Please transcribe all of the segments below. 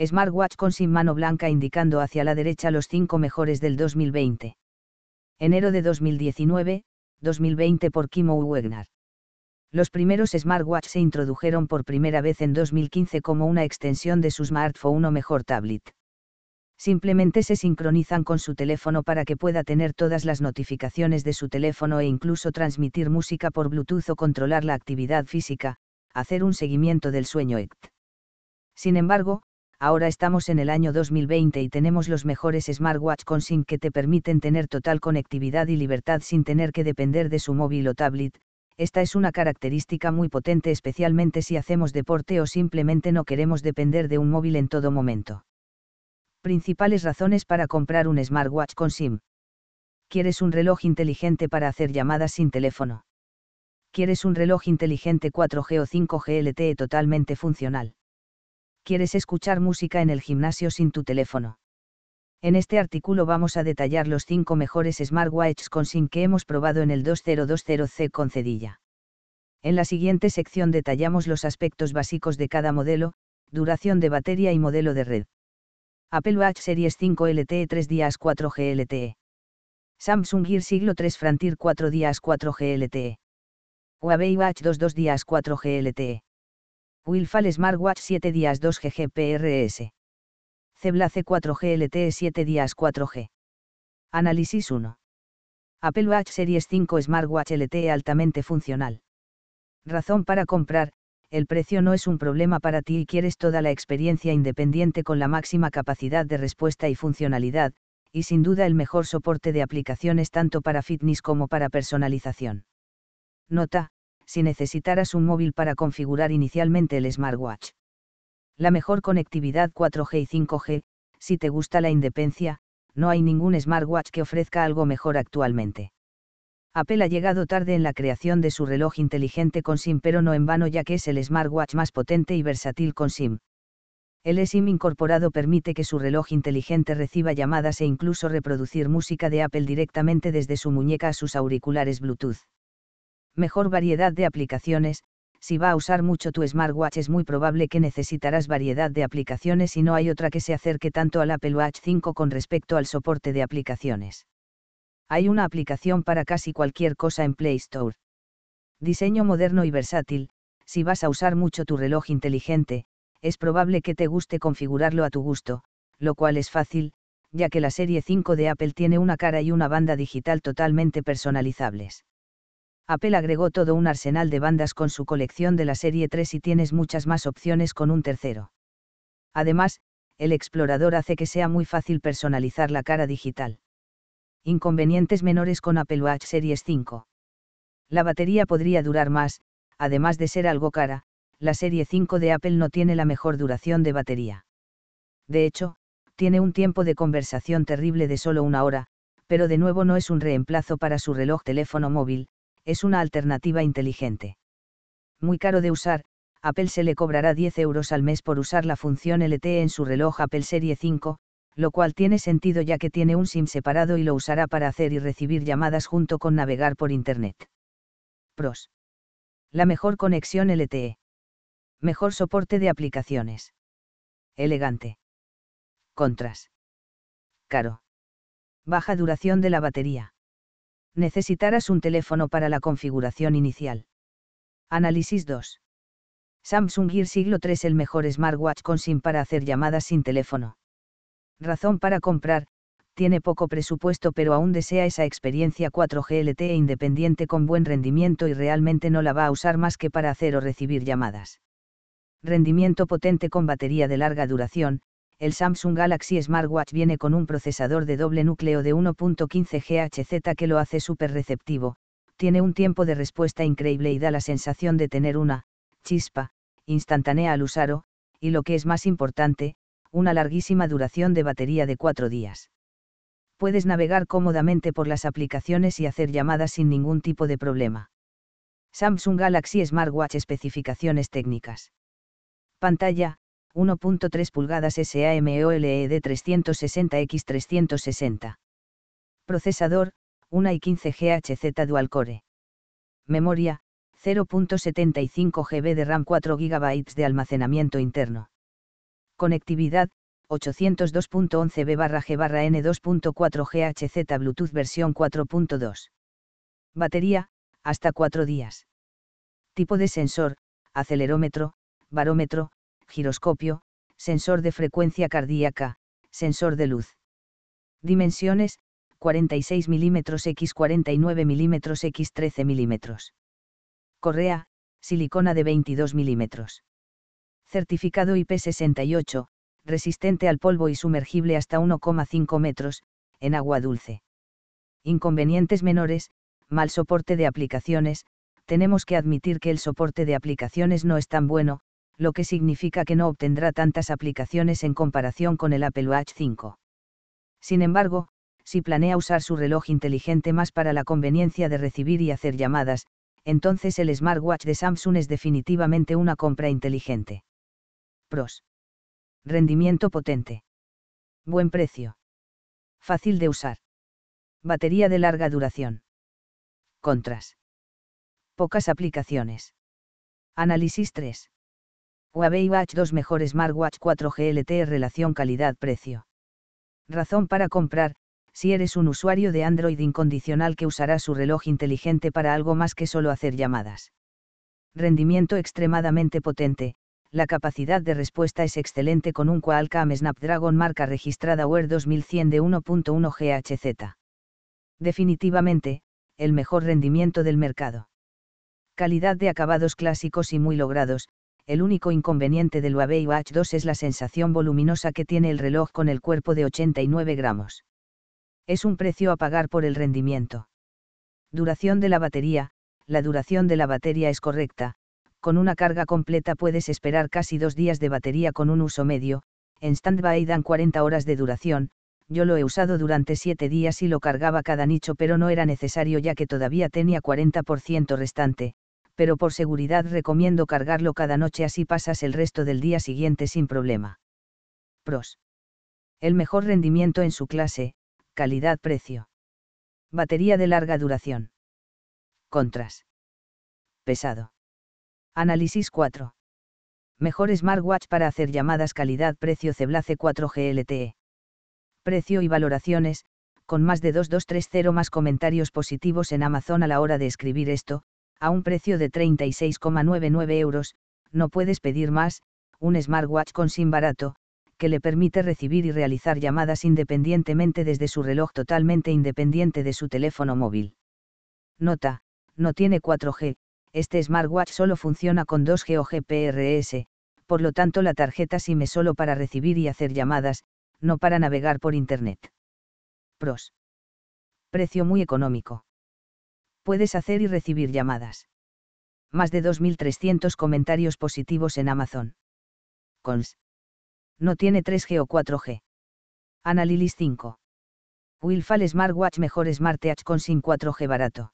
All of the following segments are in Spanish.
Smartwatch con sin mano blanca indicando hacia la derecha los 5 mejores del 2020. Enero de 2019, 2020 por Kimo Wegner. Los primeros smartwatch se introdujeron por primera vez en 2015 como una extensión de su smartphone o mejor tablet. Simplemente se sincronizan con su teléfono para que pueda tener todas las notificaciones de su teléfono e incluso transmitir música por Bluetooth o controlar la actividad física, hacer un seguimiento del sueño ECT. Sin embargo, ahora estamos en el año 2020 y tenemos los mejores smartwatch con SIM que te permiten tener total conectividad y libertad sin tener que depender de su móvil o tablet. Esta es una característica muy potente especialmente si hacemos deporte o simplemente no queremos depender de un móvil en todo momento. Principales razones para comprar un smartwatch con SIM. ¿Quieres un reloj inteligente para hacer llamadas sin teléfono? ¿Quieres un reloj inteligente 4G o 5G LTE totalmente funcional? Quieres escuchar música en el gimnasio sin tu teléfono. En este artículo vamos a detallar los 5 mejores smartwatches con SIM que hemos probado en el 2020C con Cedilla. En la siguiente sección detallamos los aspectos básicos de cada modelo, duración de batería y modelo de red. Apple Watch Series 5 LTE 3 días 4G LTE. Samsung Gear siglo 3 Frontier 4 días 4G LTE. Huawei Watch 2 2 días 4G LTE. Wilfal Smartwatch 7 días 2 g GPRS. Cebla C4G LTE 7 días 4G. Análisis 1. Apple Watch Series 5 Smartwatch LTE altamente funcional. Razón para comprar, el precio no es un problema para ti y quieres toda la experiencia independiente con la máxima capacidad de respuesta y funcionalidad, y sin duda el mejor soporte de aplicaciones tanto para fitness como para personalización. Nota, si necesitaras un móvil para configurar inicialmente el smartwatch. La mejor conectividad 4G y 5G, si te gusta la independencia, no hay ningún smartwatch que ofrezca algo mejor actualmente. Apple ha llegado tarde en la creación de su reloj inteligente con SIM pero no en vano ya que es el smartwatch más potente y versátil con SIM. El SIM incorporado permite que su reloj inteligente reciba llamadas e incluso reproducir música de Apple directamente desde su muñeca a sus auriculares Bluetooth mejor variedad de aplicaciones, si va a usar mucho tu smartwatch es muy probable que necesitarás variedad de aplicaciones y no hay otra que se acerque tanto al Apple Watch 5 con respecto al soporte de aplicaciones. Hay una aplicación para casi cualquier cosa en Play Store. Diseño moderno y versátil, si vas a usar mucho tu reloj inteligente, es probable que te guste configurarlo a tu gusto, lo cual es fácil, ya que la serie 5 de Apple tiene una cara y una banda digital totalmente personalizables. Apple agregó todo un arsenal de bandas con su colección de la serie 3 y tienes muchas más opciones con un tercero. Además, el explorador hace que sea muy fácil personalizar la cara digital. Inconvenientes menores con Apple Watch Series 5. La batería podría durar más, además de ser algo cara, la serie 5 de Apple no tiene la mejor duración de batería. De hecho, tiene un tiempo de conversación terrible de solo una hora, pero de nuevo no es un reemplazo para su reloj teléfono móvil, es una alternativa inteligente. Muy caro de usar, Apple se le cobrará 10 euros al mes por usar la función LTE en su reloj Apple Serie 5, lo cual tiene sentido ya que tiene un SIM separado y lo usará para hacer y recibir llamadas junto con navegar por Internet. Pros. La mejor conexión LTE. Mejor soporte de aplicaciones. Elegante. Contras. Caro. Baja duración de la batería necesitarás un teléfono para la configuración inicial. Análisis 2. Samsung Gear Siglo 3 el mejor smartwatch con SIM para hacer llamadas sin teléfono. Razón para comprar, tiene poco presupuesto pero aún desea esa experiencia 4G LTE independiente con buen rendimiento y realmente no la va a usar más que para hacer o recibir llamadas. Rendimiento potente con batería de larga duración, el Samsung Galaxy Smartwatch viene con un procesador de doble núcleo de 1.15 GHz que lo hace súper receptivo, tiene un tiempo de respuesta increíble y da la sensación de tener una chispa instantánea al usarlo, y lo que es más importante, una larguísima duración de batería de 4 días. Puedes navegar cómodamente por las aplicaciones y hacer llamadas sin ningún tipo de problema. Samsung Galaxy Smartwatch especificaciones técnicas. Pantalla, 1.3 pulgadas SAMOLED 360X360. Procesador, 1 y 15 GHz Dual Core. Memoria, 0.75 GB de RAM 4 GB de almacenamiento interno. Conectividad, 802.11b barra G barra N 2.4 GHZ Bluetooth versión 4.2. Batería, hasta 4 días. Tipo de sensor, acelerómetro, barómetro, giroscopio, sensor de frecuencia cardíaca, sensor de luz. Dimensiones, 46 mm x 49 mm x 13 mm. Correa, silicona de 22 mm. Certificado IP68, resistente al polvo y sumergible hasta 1,5 metros, en agua dulce. Inconvenientes menores, mal soporte de aplicaciones, tenemos que admitir que el soporte de aplicaciones no es tan bueno, lo que significa que no obtendrá tantas aplicaciones en comparación con el Apple Watch 5. Sin embargo, si planea usar su reloj inteligente más para la conveniencia de recibir y hacer llamadas, entonces el smartwatch de Samsung es definitivamente una compra inteligente. Pros. Rendimiento potente. Buen precio. Fácil de usar. Batería de larga duración. Contras. Pocas aplicaciones. Análisis 3. Huawei Watch 2 mejor smartwatch 4G LTE relación calidad-precio. Razón para comprar, si eres un usuario de Android incondicional que usará su reloj inteligente para algo más que solo hacer llamadas. Rendimiento extremadamente potente, la capacidad de respuesta es excelente con un Qualcomm Snapdragon marca registrada Wear 2100 de 1.1 GHz. Definitivamente, el mejor rendimiento del mercado. Calidad de acabados clásicos y muy logrados, el único inconveniente del Huawei Watch 2 es la sensación voluminosa que tiene el reloj con el cuerpo de 89 gramos. Es un precio a pagar por el rendimiento. Duración de la batería, la duración de la batería es correcta, con una carga completa puedes esperar casi dos días de batería con un uso medio, en standby dan 40 horas de duración, yo lo he usado durante 7 días y lo cargaba cada nicho pero no era necesario ya que todavía tenía 40% restante, pero por seguridad recomiendo cargarlo cada noche así pasas el resto del día siguiente sin problema. Pros. El mejor rendimiento en su clase, calidad-precio. Batería de larga duración. Contras. Pesado. Análisis 4. Mejor smartwatch para hacer llamadas calidad-precio Ceblace 4G LTE. Precio y valoraciones, con más de 2230 más comentarios positivos en Amazon a la hora de escribir esto, a un precio de 36,99 euros, no puedes pedir más, un smartwatch con SIM barato, que le permite recibir y realizar llamadas independientemente desde su reloj totalmente independiente de su teléfono móvil. Nota, no tiene 4G, este smartwatch solo funciona con 2G o GPRS, por lo tanto la tarjeta SIM es solo para recibir y hacer llamadas, no para navegar por Internet. Pros. Precio muy económico. Puedes hacer y recibir llamadas. Más de 2.300 comentarios positivos en Amazon. Cons no tiene 3G o 4G. Analilis 5. Wilfal Smartwatch mejor Smartwatch con sin 4G barato.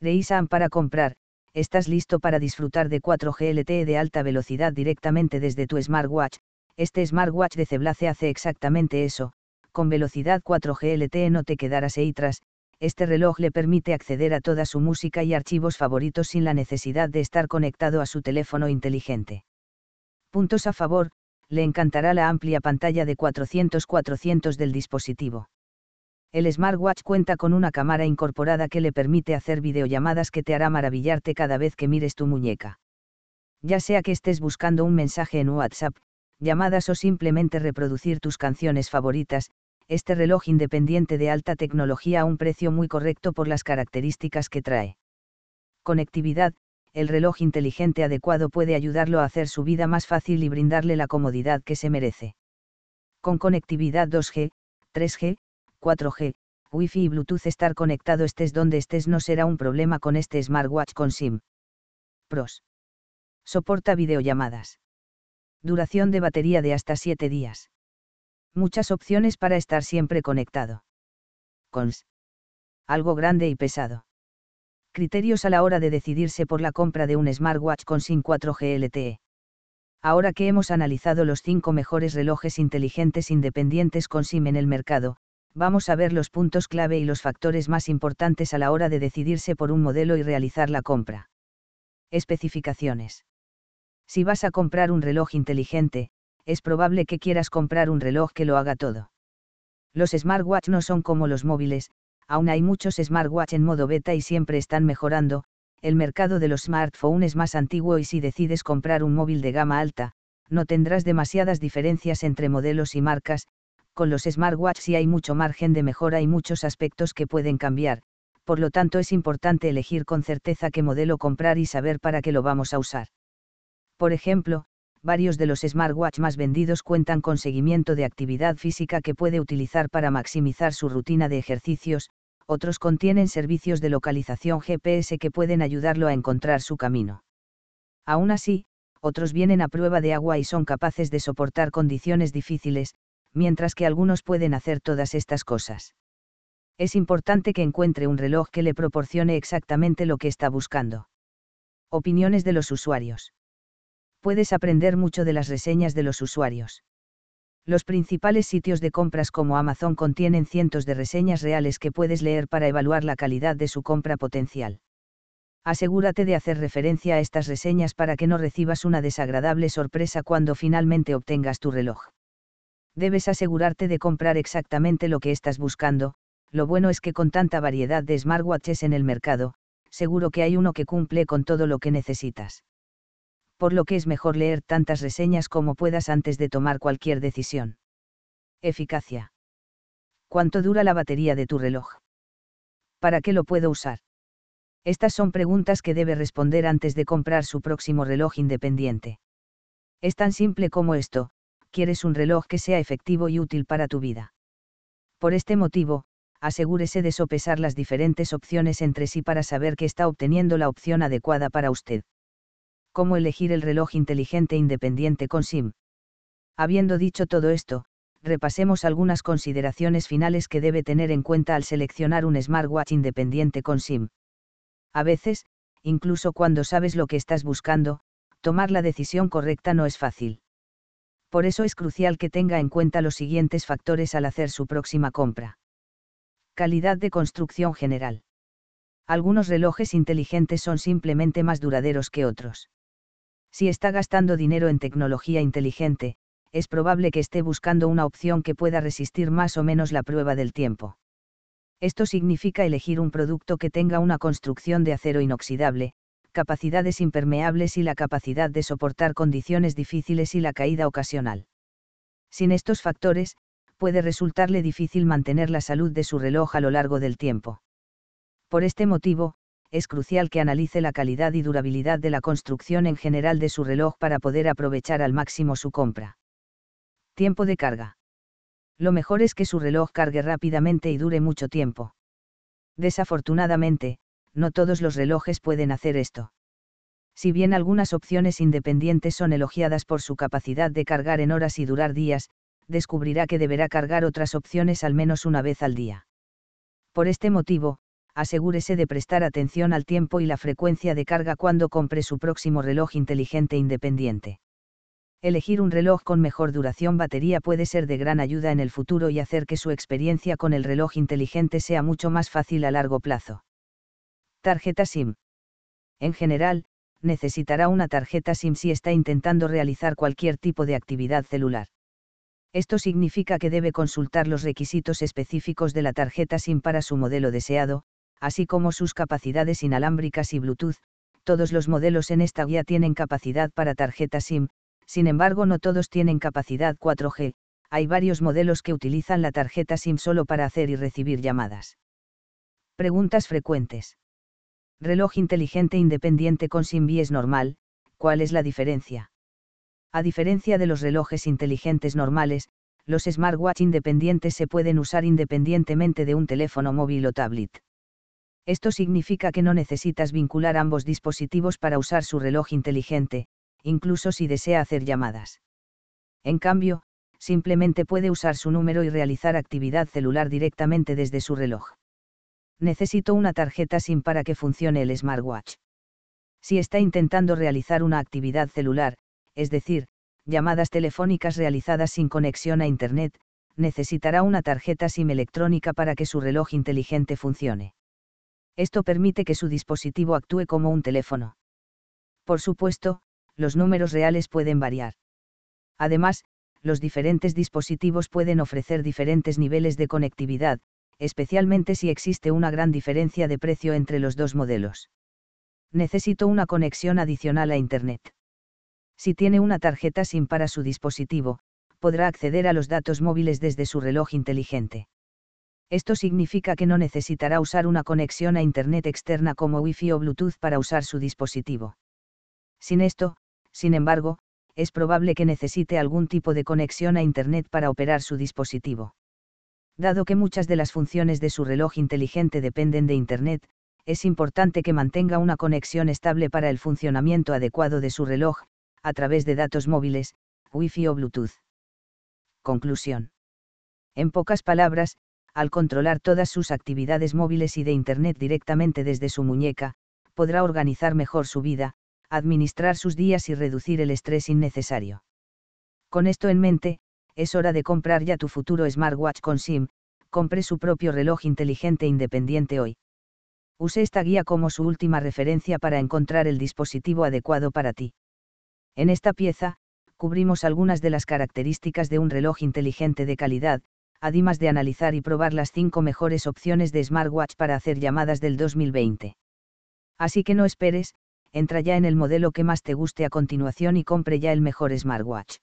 Reisan para comprar, estás listo para disfrutar de 4G LTE de alta velocidad directamente desde tu smartwatch. Este smartwatch de Ceblace hace exactamente eso, con velocidad 4G LTE no te quedarás tras, este reloj le permite acceder a toda su música y archivos favoritos sin la necesidad de estar conectado a su teléfono inteligente. Puntos a favor, le encantará la amplia pantalla de 400-400 del dispositivo. El smartwatch cuenta con una cámara incorporada que le permite hacer videollamadas que te hará maravillarte cada vez que mires tu muñeca. Ya sea que estés buscando un mensaje en WhatsApp, llamadas o simplemente reproducir tus canciones favoritas, este reloj independiente de alta tecnología a un precio muy correcto por las características que trae. Conectividad, el reloj inteligente adecuado puede ayudarlo a hacer su vida más fácil y brindarle la comodidad que se merece. Con conectividad 2G, 3G, 4G, Wi-Fi y Bluetooth estar conectado estés donde estés no será un problema con este smartwatch con SIM. Pros. Soporta videollamadas. Duración de batería de hasta 7 días. Muchas opciones para estar siempre conectado. Cons. Algo grande y pesado. Criterios a la hora de decidirse por la compra de un smartwatch con SIM 4G LTE. Ahora que hemos analizado los 5 mejores relojes inteligentes independientes con SIM en el mercado, vamos a ver los puntos clave y los factores más importantes a la hora de decidirse por un modelo y realizar la compra. Especificaciones. Si vas a comprar un reloj inteligente, es probable que quieras comprar un reloj que lo haga todo. Los smartwatch no son como los móviles, aún hay muchos smartwatch en modo beta y siempre están mejorando, el mercado de los smartphones es más antiguo y si decides comprar un móvil de gama alta, no tendrás demasiadas diferencias entre modelos y marcas, con los smartwatch sí hay mucho margen de mejora y muchos aspectos que pueden cambiar, por lo tanto es importante elegir con certeza qué modelo comprar y saber para qué lo vamos a usar. Por ejemplo, varios de los smartwatch más vendidos cuentan con seguimiento de actividad física que puede utilizar para maximizar su rutina de ejercicios, otros contienen servicios de localización GPS que pueden ayudarlo a encontrar su camino. Aún así, otros vienen a prueba de agua y son capaces de soportar condiciones difíciles, mientras que algunos pueden hacer todas estas cosas. Es importante que encuentre un reloj que le proporcione exactamente lo que está buscando. Opiniones de los usuarios. Puedes aprender mucho de las reseñas de los usuarios. Los principales sitios de compras como Amazon contienen cientos de reseñas reales que puedes leer para evaluar la calidad de su compra potencial. Asegúrate de hacer referencia a estas reseñas para que no recibas una desagradable sorpresa cuando finalmente obtengas tu reloj. Debes asegurarte de comprar exactamente lo que estás buscando, lo bueno es que con tanta variedad de smartwatches en el mercado, seguro que hay uno que cumple con todo lo que necesitas por lo que es mejor leer tantas reseñas como puedas antes de tomar cualquier decisión. Eficacia. ¿Cuánto dura la batería de tu reloj? ¿Para qué lo puedo usar? Estas son preguntas que debe responder antes de comprar su próximo reloj independiente. Es tan simple como esto, quieres un reloj que sea efectivo y útil para tu vida. Por este motivo, asegúrese de sopesar las diferentes opciones entre sí para saber que está obteniendo la opción adecuada para usted cómo elegir el reloj inteligente independiente con SIM. Habiendo dicho todo esto, repasemos algunas consideraciones finales que debe tener en cuenta al seleccionar un smartwatch independiente con SIM. A veces, incluso cuando sabes lo que estás buscando, tomar la decisión correcta no es fácil. Por eso es crucial que tenga en cuenta los siguientes factores al hacer su próxima compra. Calidad de construcción general. Algunos relojes inteligentes son simplemente más duraderos que otros. Si está gastando dinero en tecnología inteligente, es probable que esté buscando una opción que pueda resistir más o menos la prueba del tiempo. Esto significa elegir un producto que tenga una construcción de acero inoxidable, capacidades impermeables y la capacidad de soportar condiciones difíciles y la caída ocasional. Sin estos factores, puede resultarle difícil mantener la salud de su reloj a lo largo del tiempo. Por este motivo, es crucial que analice la calidad y durabilidad de la construcción en general de su reloj para poder aprovechar al máximo su compra. Tiempo de carga. Lo mejor es que su reloj cargue rápidamente y dure mucho tiempo. Desafortunadamente, no todos los relojes pueden hacer esto. Si bien algunas opciones independientes son elogiadas por su capacidad de cargar en horas y durar días, descubrirá que deberá cargar otras opciones al menos una vez al día. Por este motivo, asegúrese de prestar atención al tiempo y la frecuencia de carga cuando compre su próximo reloj inteligente independiente. Elegir un reloj con mejor duración batería puede ser de gran ayuda en el futuro y hacer que su experiencia con el reloj inteligente sea mucho más fácil a largo plazo. Tarjeta SIM. En general, necesitará una tarjeta SIM si está intentando realizar cualquier tipo de actividad celular. Esto significa que debe consultar los requisitos específicos de la tarjeta SIM para su modelo deseado, así como sus capacidades inalámbricas y Bluetooth. Todos los modelos en esta guía tienen capacidad para tarjeta SIM, sin embargo no todos tienen capacidad 4G, hay varios modelos que utilizan la tarjeta SIM solo para hacer y recibir llamadas. Preguntas frecuentes. Reloj inteligente independiente con SIM es normal, ¿cuál es la diferencia? A diferencia de los relojes inteligentes normales, los smartwatch independientes se pueden usar independientemente de un teléfono móvil o tablet. Esto significa que no necesitas vincular ambos dispositivos para usar su reloj inteligente, incluso si desea hacer llamadas. En cambio, simplemente puede usar su número y realizar actividad celular directamente desde su reloj. Necesito una tarjeta SIM para que funcione el smartwatch. Si está intentando realizar una actividad celular, es decir, llamadas telefónicas realizadas sin conexión a Internet, necesitará una tarjeta SIM electrónica para que su reloj inteligente funcione. Esto permite que su dispositivo actúe como un teléfono. Por supuesto, los números reales pueden variar. Además, los diferentes dispositivos pueden ofrecer diferentes niveles de conectividad, especialmente si existe una gran diferencia de precio entre los dos modelos. Necesito una conexión adicional a Internet. Si tiene una tarjeta SIM para su dispositivo, podrá acceder a los datos móviles desde su reloj inteligente. Esto significa que no necesitará usar una conexión a Internet externa como Wi-Fi o Bluetooth para usar su dispositivo. Sin esto, sin embargo, es probable que necesite algún tipo de conexión a Internet para operar su dispositivo. Dado que muchas de las funciones de su reloj inteligente dependen de Internet, es importante que mantenga una conexión estable para el funcionamiento adecuado de su reloj, a través de datos móviles, Wi-Fi o Bluetooth. Conclusión. En pocas palabras, al controlar todas sus actividades móviles y de Internet directamente desde su muñeca, podrá organizar mejor su vida, administrar sus días y reducir el estrés innecesario. Con esto en mente, es hora de comprar ya tu futuro smartwatch con SIM, compre su propio reloj inteligente independiente hoy. Use esta guía como su última referencia para encontrar el dispositivo adecuado para ti. En esta pieza, cubrimos algunas de las características de un reloj inteligente de calidad, además de analizar y probar las cinco mejores opciones de smartwatch para hacer llamadas del 2020. Así que no esperes, entra ya en el modelo que más te guste a continuación y compre ya el mejor smartwatch.